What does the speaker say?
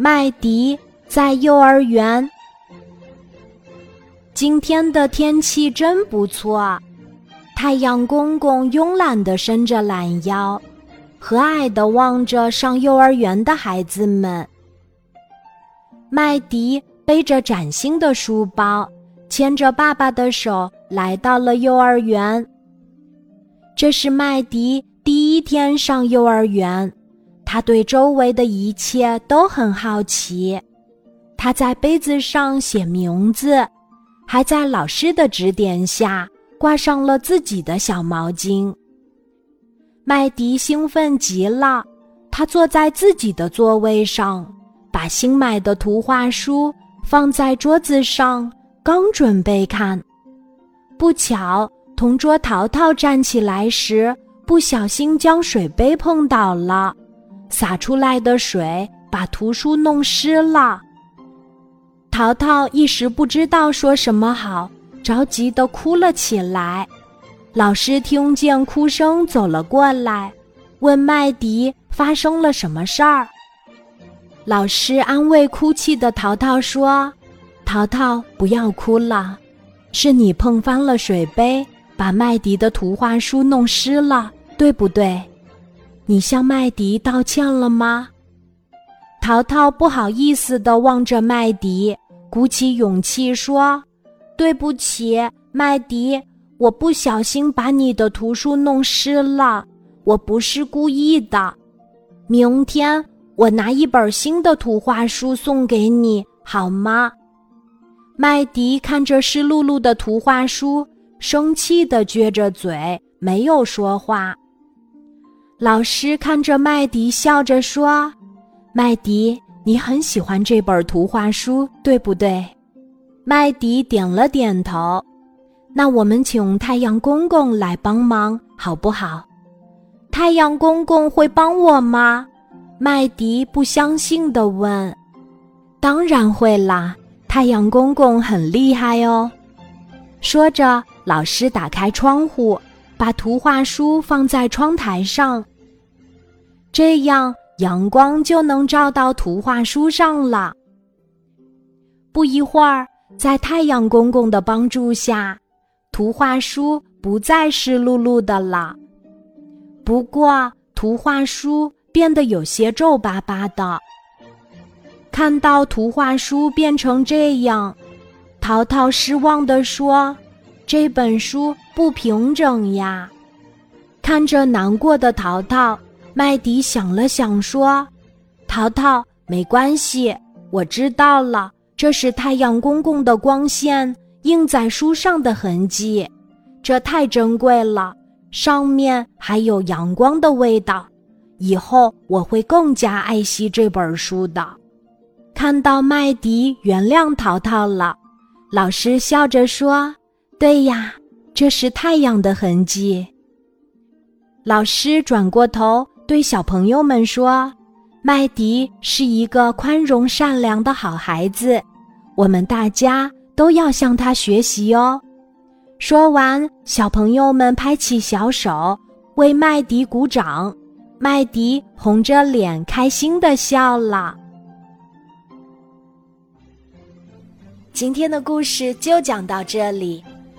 麦迪在幼儿园。今天的天气真不错，太阳公公慵懒地伸着懒腰，和蔼地望着上幼儿园的孩子们。麦迪背着崭新的书包，牵着爸爸的手来到了幼儿园。这是麦迪第一天上幼儿园。他对周围的一切都很好奇，他在杯子上写名字，还在老师的指点下挂上了自己的小毛巾。麦迪兴奋极了，他坐在自己的座位上，把新买的图画书放在桌子上，刚准备看，不巧，同桌淘淘站起来时不小心将水杯碰倒了。洒出来的水把图书弄湿了。淘淘一时不知道说什么好，着急的哭了起来。老师听见哭声走了过来，问麦迪发生了什么事儿。老师安慰哭泣的淘淘说：“淘淘，不要哭了，是你碰翻了水杯，把麦迪的图画书弄湿了，对不对？”你向麦迪道歉了吗？淘淘不好意思地望着麦迪，鼓起勇气说：“对不起，麦迪，我不小心把你的图书弄湿了，我不是故意的。明天我拿一本新的图画书送给你，好吗？”麦迪看着湿漉漉的图画书，生气地撅着嘴，没有说话。老师看着麦迪，笑着说：“麦迪，你很喜欢这本图画书，对不对？”麦迪点了点头。那我们请太阳公公来帮忙，好不好？太阳公公会帮我吗？麦迪不相信地问。“当然会啦，太阳公公很厉害哦。”说着，老师打开窗户。把图画书放在窗台上，这样阳光就能照到图画书上了。不一会儿，在太阳公公的帮助下，图画书不再湿漉漉的了。不过，图画书变得有些皱巴巴的。看到图画书变成这样，淘淘失望地说。这本书不平整呀！看着难过的淘淘，麦迪想了想说：“淘淘，没关系，我知道了，这是太阳公公的光线映在书上的痕迹，这太珍贵了，上面还有阳光的味道。以后我会更加爱惜这本书的。”看到麦迪原谅淘淘了，老师笑着说。对呀，这是太阳的痕迹。老师转过头对小朋友们说：“麦迪是一个宽容善良的好孩子，我们大家都要向他学习哦。”说完，小朋友们拍起小手为麦迪鼓掌，麦迪红着脸开心的笑了。今天的故事就讲到这里。